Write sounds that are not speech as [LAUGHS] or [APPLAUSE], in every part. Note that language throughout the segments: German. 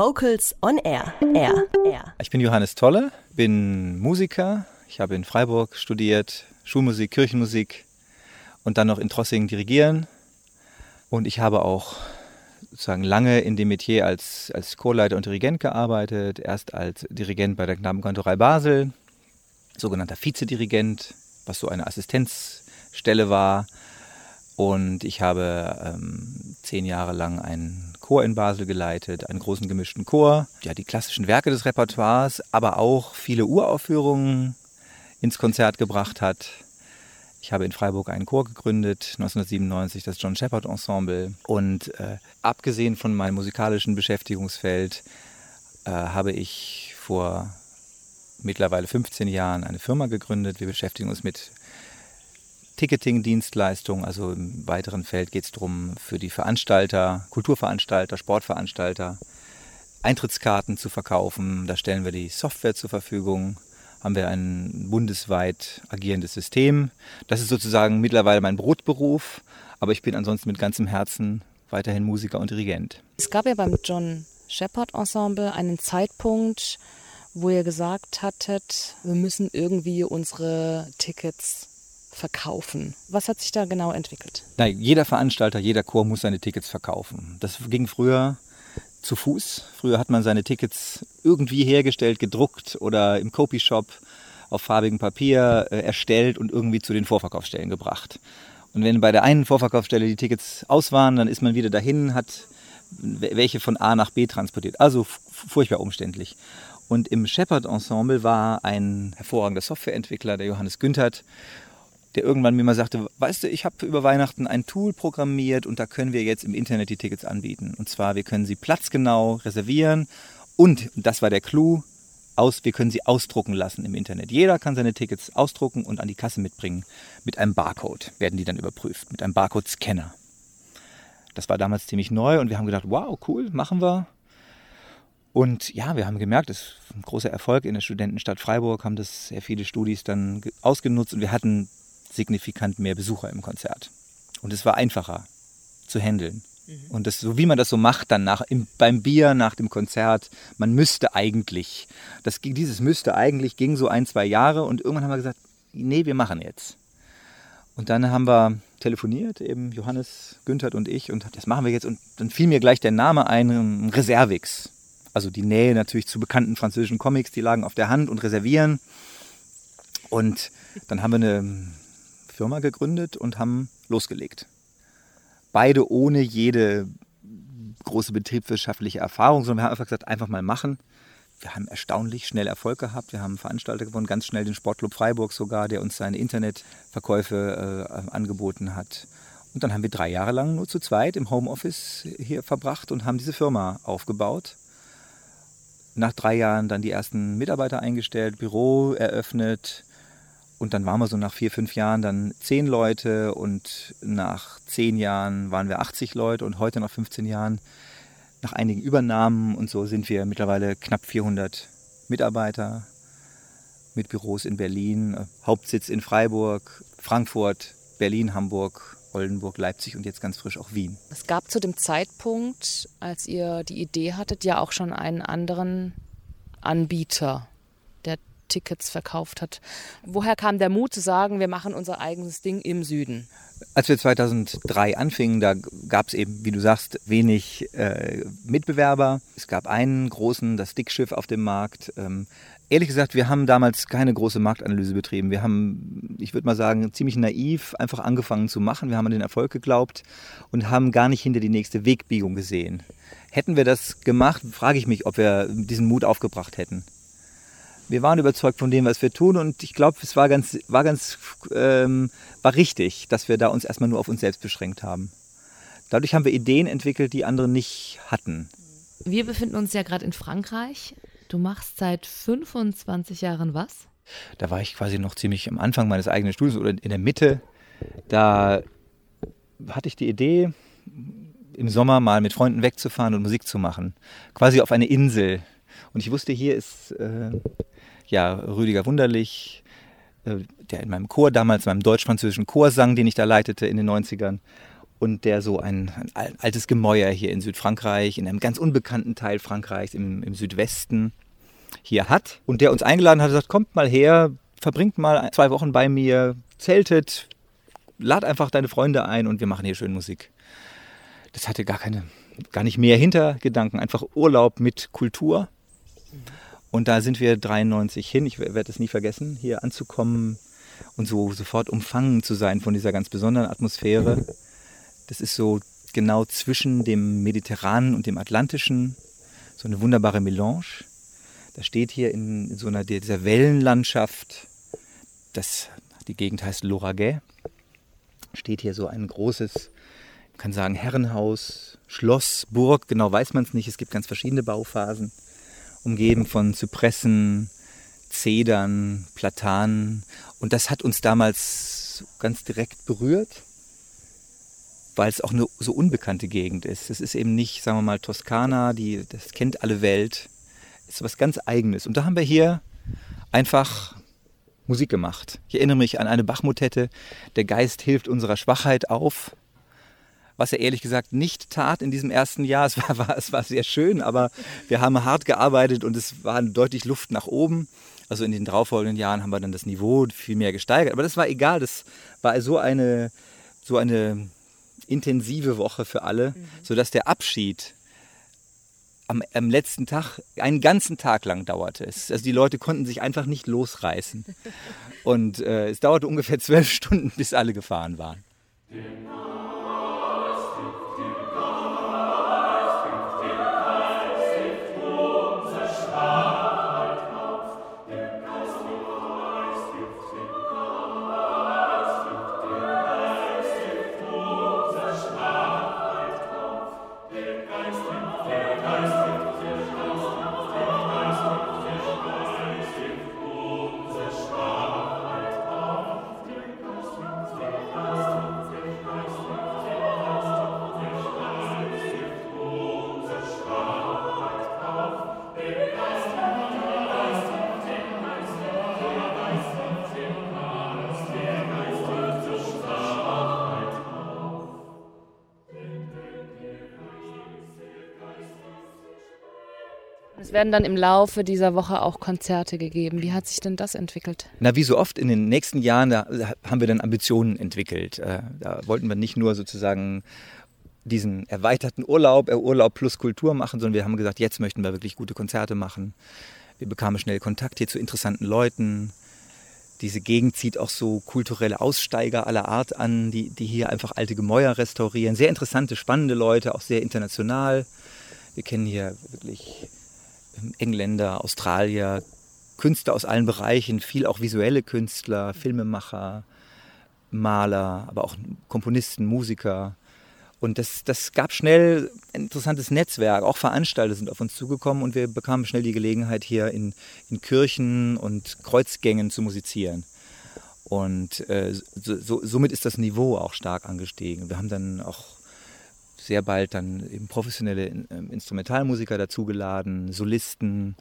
Vocals on Air. Air. Air. Ich bin Johannes Tolle, bin Musiker. Ich habe in Freiburg studiert, Schulmusik, Kirchenmusik und dann noch in Trossingen dirigieren. Und ich habe auch sozusagen lange in dem Metier als, als Chorleiter und Dirigent gearbeitet. Erst als Dirigent bei der Knabenkantorei Basel, sogenannter Vizedirigent, was so eine Assistenzstelle war. Und ich habe ähm, zehn Jahre lang einen Chor in Basel geleitet, einen großen gemischten Chor. Ja, die klassischen Werke des Repertoires, aber auch viele Uraufführungen ins Konzert gebracht hat. Ich habe in Freiburg einen Chor gegründet, 1997 das John Shepard Ensemble. Und äh, abgesehen von meinem musikalischen Beschäftigungsfeld äh, habe ich vor mittlerweile 15 Jahren eine Firma gegründet. Wir beschäftigen uns mit Ticketing-Dienstleistungen. Also im weiteren Feld geht es darum, für die Veranstalter, Kulturveranstalter, Sportveranstalter Eintrittskarten zu verkaufen. Da stellen wir die Software zur Verfügung. Haben wir ein bundesweit agierendes System. Das ist sozusagen mittlerweile mein Brotberuf, aber ich bin ansonsten mit ganzem Herzen weiterhin Musiker und Dirigent. Es gab ja beim John Shepard Ensemble einen Zeitpunkt, wo ihr gesagt hattet, wir müssen irgendwie unsere Tickets verkaufen. Was hat sich da genau entwickelt? Nein, jeder Veranstalter, jeder Chor muss seine Tickets verkaufen. Das ging früher zu Fuß. Früher hat man seine Tickets irgendwie hergestellt, gedruckt oder im Copy-Shop auf farbigem Papier äh, erstellt und irgendwie zu den Vorverkaufsstellen gebracht. Und wenn bei der einen Vorverkaufsstelle die Tickets aus waren, dann ist man wieder dahin, hat welche von A nach B transportiert. Also furchtbar umständlich. Und im Shepard Ensemble war ein hervorragender Softwareentwickler, der Johannes Günthert, der irgendwann mir mal sagte, weißt du, ich habe über Weihnachten ein Tool programmiert und da können wir jetzt im Internet die Tickets anbieten. Und zwar, wir können sie platzgenau reservieren und, das war der Clou, aus, wir können sie ausdrucken lassen im Internet. Jeder kann seine Tickets ausdrucken und an die Kasse mitbringen. Mit einem Barcode werden die dann überprüft, mit einem Barcode-Scanner. Das war damals ziemlich neu und wir haben gedacht, wow, cool, machen wir. Und ja, wir haben gemerkt, es ist ein großer Erfolg in der Studentenstadt Freiburg, haben das sehr viele Studis dann ausgenutzt und wir hatten signifikant mehr Besucher im Konzert. Und es war einfacher zu handeln. Mhm. Und das, so wie man das so macht, dann nach, im, beim Bier nach dem Konzert, man müsste eigentlich. Das, dieses müsste eigentlich ging so ein, zwei Jahre und irgendwann haben wir gesagt, nee, wir machen jetzt. Und dann haben wir telefoniert, eben Johannes, Günther und ich, und das machen wir jetzt. Und dann fiel mir gleich der Name ein, Reservix. Also die Nähe natürlich zu bekannten französischen Comics, die lagen auf der Hand und reservieren. Und dann haben wir eine Firma gegründet und haben losgelegt. Beide ohne jede große betriebswirtschaftliche Erfahrung, sondern wir haben einfach gesagt, einfach mal machen. Wir haben erstaunlich schnell Erfolg gehabt. Wir haben Veranstalter gewonnen, ganz schnell den Sportclub Freiburg sogar, der uns seine Internetverkäufe äh, angeboten hat. Und dann haben wir drei Jahre lang nur zu zweit im Homeoffice hier verbracht und haben diese Firma aufgebaut. Nach drei Jahren dann die ersten Mitarbeiter eingestellt, Büro eröffnet, und dann waren wir so nach vier, fünf Jahren dann zehn Leute und nach zehn Jahren waren wir 80 Leute und heute nach 15 Jahren, nach einigen Übernahmen und so sind wir mittlerweile knapp 400 Mitarbeiter mit Büros in Berlin, Hauptsitz in Freiburg, Frankfurt, Berlin, Hamburg, Oldenburg, Leipzig und jetzt ganz frisch auch Wien. Es gab zu dem Zeitpunkt, als ihr die Idee hattet, ja auch schon einen anderen Anbieter Tickets verkauft hat. Woher kam der Mut zu sagen, wir machen unser eigenes Ding im Süden? Als wir 2003 anfingen, da gab es eben, wie du sagst, wenig äh, Mitbewerber. Es gab einen großen, das Dickschiff auf dem Markt. Ähm, ehrlich gesagt, wir haben damals keine große Marktanalyse betrieben. Wir haben, ich würde mal sagen, ziemlich naiv einfach angefangen zu machen. Wir haben an den Erfolg geglaubt und haben gar nicht hinter die nächste Wegbiegung gesehen. Hätten wir das gemacht, frage ich mich, ob wir diesen Mut aufgebracht hätten wir waren überzeugt von dem, was wir tun und ich glaube, es war ganz, war ganz, ähm, war richtig, dass wir da uns erstmal nur auf uns selbst beschränkt haben. Dadurch haben wir Ideen entwickelt, die andere nicht hatten. Wir befinden uns ja gerade in Frankreich. Du machst seit 25 Jahren was? Da war ich quasi noch ziemlich am Anfang meines eigenen Studiums oder in der Mitte. Da hatte ich die Idee, im Sommer mal mit Freunden wegzufahren und Musik zu machen. Quasi auf eine Insel. Und ich wusste, hier ist äh, ja, Rüdiger Wunderlich, äh, der in meinem Chor damals, meinem deutsch-französischen Chor sang, den ich da leitete in den 90ern. und der so ein, ein, altes Gemäuer hier in Südfrankreich, in einem ganz unbekannten Teil Frankreichs, im, im Südwesten, hier hat. Und der uns eingeladen hat, gesagt, kommt mal her, verbringt mal zwei Wochen bei mir, zeltet, lad einfach deine Freunde ein und wir machen hier schön Musik. Das hatte gar keine, gar nicht mehr Hintergedanken, einfach Urlaub mit Kultur. Und da sind wir 93 hin, ich werde es nie vergessen, hier anzukommen und so sofort umfangen zu sein von dieser ganz besonderen Atmosphäre. Das ist so genau zwischen dem Mediterranen und dem Atlantischen, so eine wunderbare Melange. Da steht hier in so einer dieser Wellenlandschaft, das, die Gegend heißt Lauragais, steht hier so ein großes, man kann sagen Herrenhaus, Schloss, Burg, genau weiß man es nicht, es gibt ganz verschiedene Bauphasen, umgeben von Zypressen, Zedern, Platanen. Und das hat uns damals ganz direkt berührt, weil es auch eine so unbekannte Gegend ist. Es ist eben nicht, sagen wir mal, Toskana, die, das kennt alle Welt. Es ist was ganz Eigenes. Und da haben wir hier einfach Musik gemacht. Ich erinnere mich an eine Bachmotette, Der Geist hilft unserer Schwachheit auf was er ehrlich gesagt nicht tat in diesem ersten Jahr. Es war, war, es war sehr schön, aber wir haben hart gearbeitet und es war deutlich Luft nach oben. Also in den darauffolgenden Jahren haben wir dann das Niveau viel mehr gesteigert. Aber das war egal, das war so eine, so eine intensive Woche für alle, mhm. sodass der Abschied am, am, letzten Tag einen ganzen Tag lang dauerte es. Also die Leute konnten sich einfach nicht losreißen. [LAUGHS] Und äh, es dauerte ungefähr zwölf Stunden, bis alle gefahren waren. Es werden dann im Laufe dieser Woche auch Konzerte gegeben. Wie hat sich denn das entwickelt? Na, wie so oft in den nächsten Jahren, da haben wir dann Ambitionen entwickelt. Äh, da wollten wir nicht nur sozusagen diesen erweiterten Urlaub, äh, Urlaub plus Kultur machen, sondern wir haben gesagt, jetzt möchten wir wirklich gute Konzerte machen. Wir bekamen schnell Kontakt hier zu interessanten Leuten. Diese Gegend zieht auch so kulturelle Aussteiger aller Art an, die, die hier einfach alte Gemäuer restaurieren. Sehr interessante, spannende Leute, auch sehr international. Wir kennen hier wirklich Engländer, Australier, Künstler aus allen Bereichen, viel auch visuelle Künstler, Filmemacher, Maler, aber auch Komponisten, Musiker. Und das, das gab schnell ein interessantes Netzwerk. Auch Veranstalter sind auf uns zugekommen und wir bekamen schnell die Gelegenheit, hier in, in Kirchen und Kreuzgängen zu musizieren. Und äh, so, so, somit ist das Niveau auch stark angestiegen. Wir haben dann auch sehr bald dann eben professionelle ähm, Instrumentalmusiker dazugeladen, Solisten.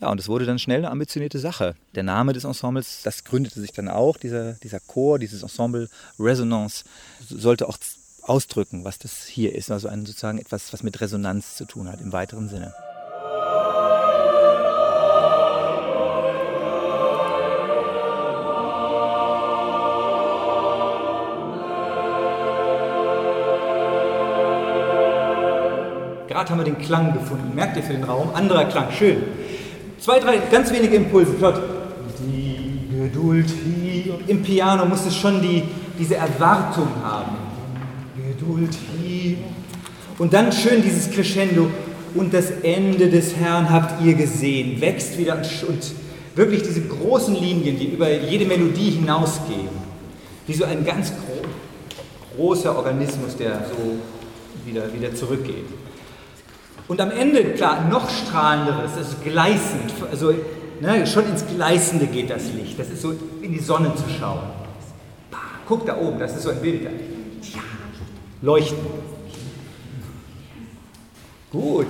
Ja, und es wurde dann schnell eine ambitionierte Sache. Der Name des Ensembles, das gründete sich dann auch, dieser, dieser Chor, dieses Ensemble Resonance, sollte auch ausdrücken, was das hier ist. Also ein, sozusagen etwas, was mit Resonanz zu tun hat im weiteren Sinne. Gerade haben wir den Klang gefunden. Merkt ihr für den Raum? Anderer Klang. Schön. Zwei, drei ganz wenige Impulse. Flott. Die Geduld hier. Im Piano muss es schon die, diese Erwartung haben. Geduld hier. Und dann schön dieses Crescendo. Und das Ende des Herrn habt ihr gesehen. Wächst wieder und wirklich diese großen Linien, die über jede Melodie hinausgehen. Wie so ein ganz gro großer Organismus, der so wieder, wieder zurückgeht. Und am Ende, klar, noch strahlenderes, das ist gleißend. Also ne, schon ins Gleißende geht das Licht. Das ist so in die Sonne zu schauen. Guck da oben, das ist so ein Bild. Leuchten. Gut.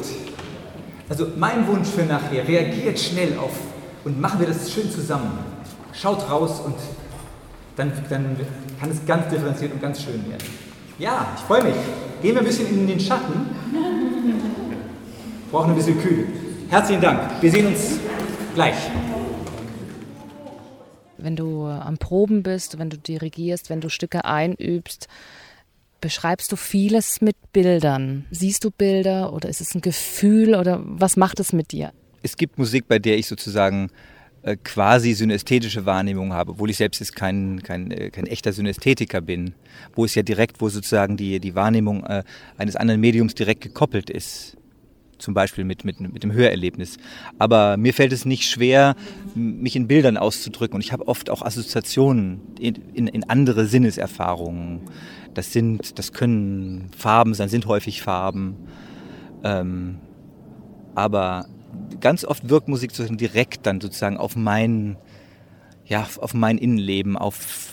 Also mein Wunsch für nachher, reagiert schnell auf und machen wir das schön zusammen. Schaut raus und dann, dann kann es ganz differenziert und ganz schön werden. Ja, ich freue mich. Gehen wir ein bisschen in den Schatten. Brauchen ein bisschen Kühle. Herzlichen Dank. Wir sehen uns gleich. Wenn du am Proben bist, wenn du dirigierst, wenn du Stücke einübst, beschreibst du vieles mit Bildern. Siehst du Bilder oder ist es ein Gefühl oder was macht es mit dir? Es gibt Musik, bei der ich sozusagen äh, quasi synästhetische Wahrnehmung habe, obwohl ich selbst jetzt kein, kein, äh, kein echter Synästhetiker bin, wo es ja direkt, wo sozusagen die, die Wahrnehmung äh, eines anderen Mediums direkt gekoppelt ist zum Beispiel mit, mit, mit dem Hörerlebnis. Aber mir fällt es nicht schwer, mich in Bildern auszudrücken. Und ich habe oft auch Assoziationen in, in, in, andere Sinneserfahrungen. Das sind, das können Farben sein, sind häufig Farben. Ähm, aber ganz oft wirkt Musik sozusagen direkt dann sozusagen auf mein, ja, auf mein Innenleben, auf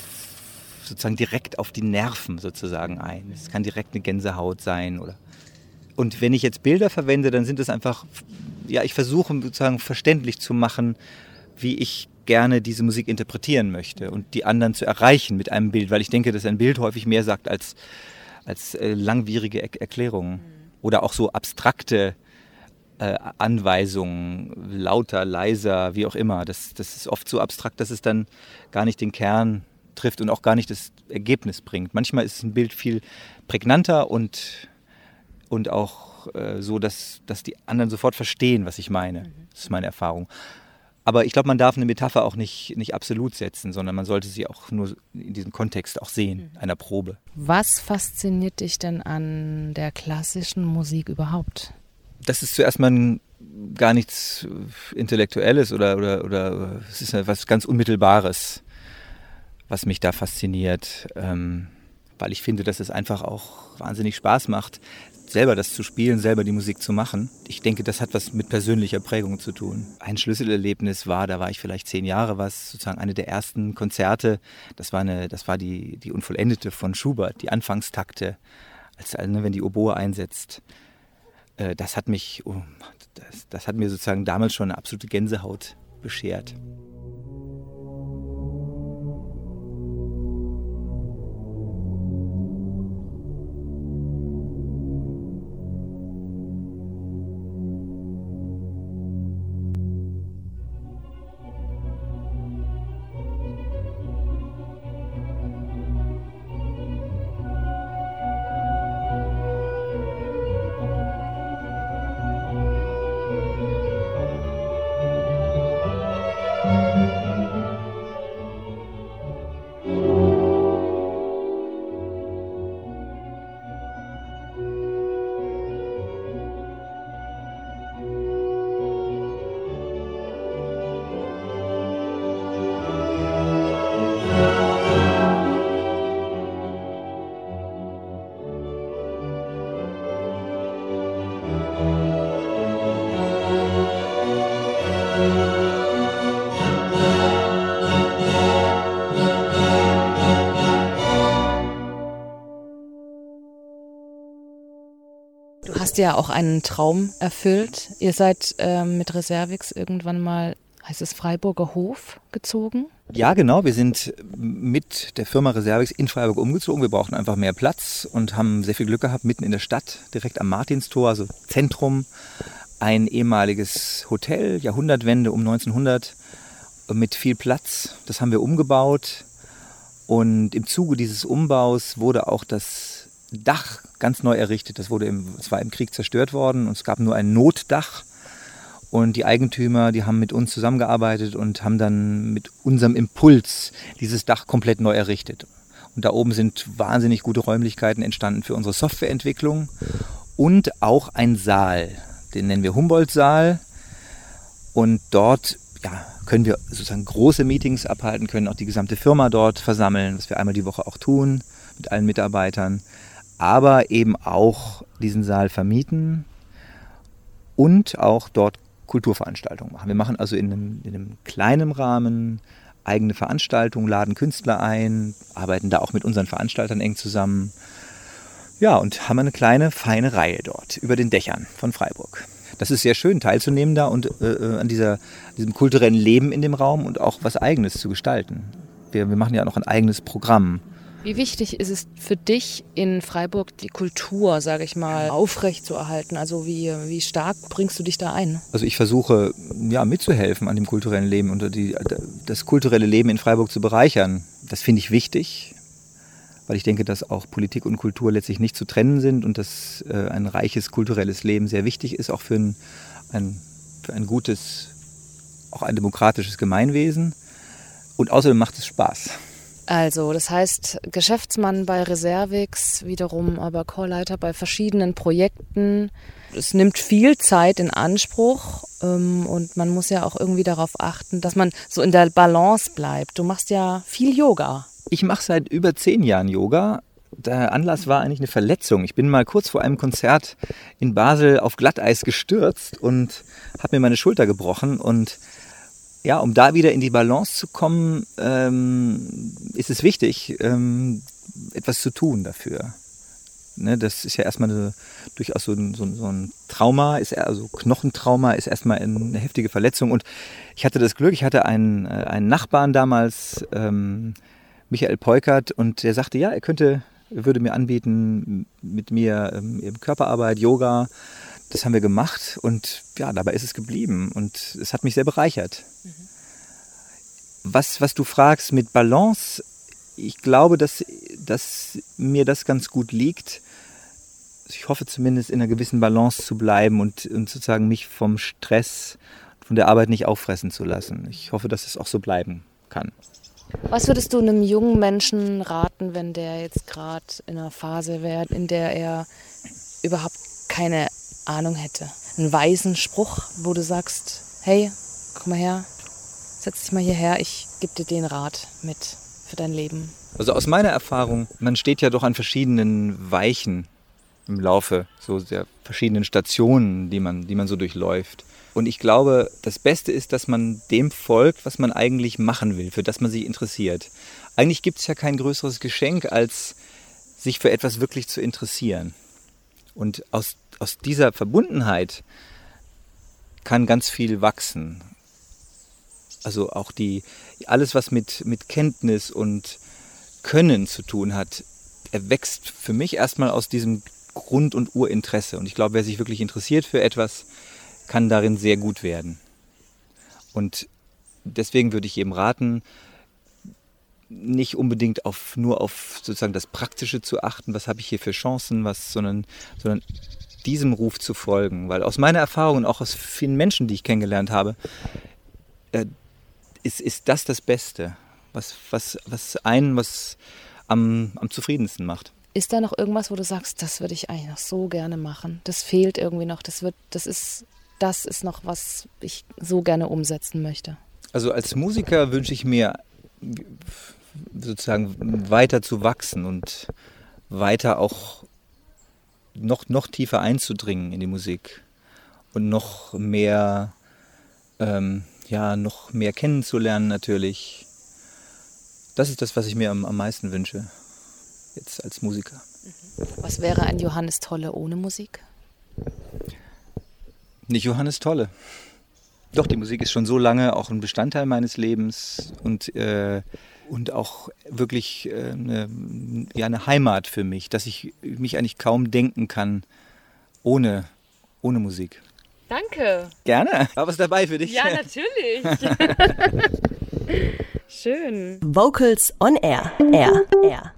sozusagen direkt auf die Nerven sozusagen ein. Es kann direkt eine Gänsehaut sein oder und wenn ich jetzt Bilder verwende, dann sind es einfach, ja, ich versuche sozusagen verständlich zu machen, wie ich gerne diese Musik interpretieren möchte und die anderen zu erreichen mit einem Bild, weil ich denke, dass ein Bild häufig mehr sagt als, als äh, langwierige er Erklärungen mhm. oder auch so abstrakte äh, Anweisungen, lauter, leiser, wie auch immer. Das, das ist oft so abstrakt, dass es dann gar nicht den Kern trifft und auch gar nicht das Ergebnis bringt. Manchmal ist ein Bild viel prägnanter und, und auch äh, so, dass, dass die anderen sofort verstehen, was ich meine. Mhm. Das ist meine Erfahrung. Aber ich glaube, man darf eine Metapher auch nicht, nicht absolut setzen, sondern man sollte sie auch nur in diesem Kontext auch sehen, mhm. einer Probe. Was fasziniert dich denn an der klassischen Musik überhaupt? das ist zuerst mal gar nichts Intellektuelles oder, oder, oder es ist etwas ganz Unmittelbares, was mich da fasziniert, ähm, weil ich finde, dass es einfach auch wahnsinnig Spaß macht, selber das zu spielen, selber die Musik zu machen. Ich denke, das hat was mit persönlicher Prägung zu tun. Ein Schlüsselerlebnis war, da war ich vielleicht zehn Jahre, was sozusagen eine der ersten Konzerte. Das war eine, das war die die Unvollendete von Schubert, die Anfangstakte, als ne, wenn die Oboe einsetzt. Äh, das hat mich, oh, das, das hat mir sozusagen damals schon eine absolute Gänsehaut beschert. Ja auch einen Traum erfüllt. Ihr seid äh, mit Reservix irgendwann mal, heißt es Freiburger Hof, gezogen? Ja, genau. Wir sind mit der Firma Reservix in Freiburg umgezogen. Wir brauchten einfach mehr Platz und haben sehr viel Glück gehabt, mitten in der Stadt, direkt am Martinstor, also Zentrum, ein ehemaliges Hotel, Jahrhundertwende um 1900, mit viel Platz. Das haben wir umgebaut. Und im Zuge dieses Umbaus wurde auch das Dach ganz neu errichtet. Das wurde im, es war im Krieg zerstört worden und es gab nur ein Notdach. Und die Eigentümer, die haben mit uns zusammengearbeitet und haben dann mit unserem Impuls dieses Dach komplett neu errichtet. Und da oben sind wahnsinnig gute Räumlichkeiten entstanden für unsere Softwareentwicklung und auch ein Saal. Den nennen wir Humboldt-Saal. Und dort ja, können wir sozusagen große Meetings abhalten, können auch die gesamte Firma dort versammeln, was wir einmal die Woche auch tun mit allen Mitarbeitern aber eben auch diesen Saal vermieten und auch dort Kulturveranstaltungen machen. Wir machen also in einem, in einem kleinen Rahmen eigene Veranstaltungen, laden Künstler ein, arbeiten da auch mit unseren Veranstaltern eng zusammen. Ja, und haben eine kleine, feine Reihe dort über den Dächern von Freiburg. Das ist sehr schön, teilzunehmen da und äh, äh an dieser, diesem kulturellen Leben in dem Raum und auch was Eigenes zu gestalten. Wir, wir machen ja noch ein eigenes Programm Wie wichtig ist es für dich in Freiburg die Kultur, sage ich mal, aufrecht zu erhalten? Also wie, wie stark bringst du dich da ein? Also ich versuche ja mitzuhelfen an dem kulturellen Leben und die, das kulturelle Leben in Freiburg zu bereichern. Das finde ich wichtig, weil ich denke, dass auch Politik und Kultur letztlich nicht zu trennen sind und dass äh, ein reiches kulturelles Leben sehr wichtig ist, auch für ein, ein, für ein gutes, auch ein demokratisches Gemeinwesen. Und außerdem macht es Spaß. Also, das heißt, Geschäftsmann bei Reservix, wiederum aber Chorleiter bei verschiedenen Projekten. Es nimmt viel Zeit in Anspruch ähm, und man muss ja auch irgendwie darauf achten, dass man so in der Balance bleibt. Du machst ja viel Yoga. Ich mache seit über zehn Jahren Yoga. Der Anlass war eigentlich eine Verletzung. Ich bin mal kurz vor einem Konzert in Basel auf Glatteis gestürzt und habe mir meine Schulter gebrochen und ja, um da wieder in die Balance zu kommen, ähm, ist es wichtig, ähm, etwas zu tun dafür. Ne, das ist ja erstmal eine, durchaus so ein, so, so ein Trauma, ist also Knochentrauma ist erstmal eine heftige Verletzung. Und ich hatte das Glück, ich hatte einen, äh, einen Nachbarn damals, ähm, Michael Peukert, und der sagte, ja, er könnte, er würde mir anbieten, mit mir ähm, Körperarbeit, Yoga, das haben wir gemacht und ja, dabei ist es geblieben und es hat mich sehr bereichert. Mhm. Was, was du fragst mit Balance, ich glaube, dass, dass mir das ganz gut liegt. Ich hoffe zumindest in einer gewissen Balance zu bleiben und, und sozusagen mich vom Stress, von der Arbeit nicht auffressen zu lassen. Ich hoffe, dass es auch so bleiben kann. Was würdest du einem jungen Menschen raten, wenn der jetzt gerade in einer Phase wäre, in der er überhaupt keine Ahnung hätte. Einen weisen Spruch, wo du sagst, hey, komm mal her, setz dich mal hierher, ich gebe dir den Rat mit für dein Leben. Also aus meiner Erfahrung, man steht ja doch an verschiedenen Weichen im Laufe so der verschiedenen Stationen, die man, die man so durchläuft. Und ich glaube, das Beste ist, dass man dem folgt, was man eigentlich machen will, für das man sich interessiert. Eigentlich gibt es ja kein größeres Geschenk, als sich für etwas wirklich zu interessieren. Und aus aus dieser Verbundenheit kann ganz viel wachsen. Also auch die, alles, was mit, mit Kenntnis und Können zu tun hat, erwächst für mich erstmal aus diesem Grund- und Urinteresse. Und ich glaube, wer sich wirklich interessiert für etwas, kann darin sehr gut werden. Und deswegen würde ich jedem raten, nicht unbedingt auf, nur auf sozusagen das Praktische zu achten, was habe ich hier für Chancen, was, sondern, sondern diesem Ruf zu folgen. Weil aus meiner Erfahrung und auch aus vielen Menschen, die ich kennengelernt habe, äh, ist, ist das das Beste, was, was, was einen was am, am zufriedensten macht. Ist da noch irgendwas, wo du sagst, das würde ich eigentlich noch so gerne machen? Das fehlt irgendwie noch. Das wird, das ist, das ist noch was ich so gerne umsetzen möchte. Also als Musiker wünsche ich mir sozusagen weiter zu wachsen und weiter auch noch, noch tiefer einzudringen in die Musik und noch mehr, ähm, ja, noch mehr kennenzulernen natürlich. Das ist das, was ich mir am, am meisten wünsche, jetzt als Musiker. Was wäre ein Johannes Tolle ohne Musik? Nicht Johannes Tolle. Doch, die Musik ist schon so lange auch ein Bestandteil meines Lebens und äh, und auch wirklich äh, eine, ja, eine Heimat für mich, dass ich mich eigentlich kaum denken kann ohne, ohne Musik. Danke. Gerne. War was dabei für dich? Ja, natürlich. [LAUGHS] Schön. Vocals on Air. Air. Air.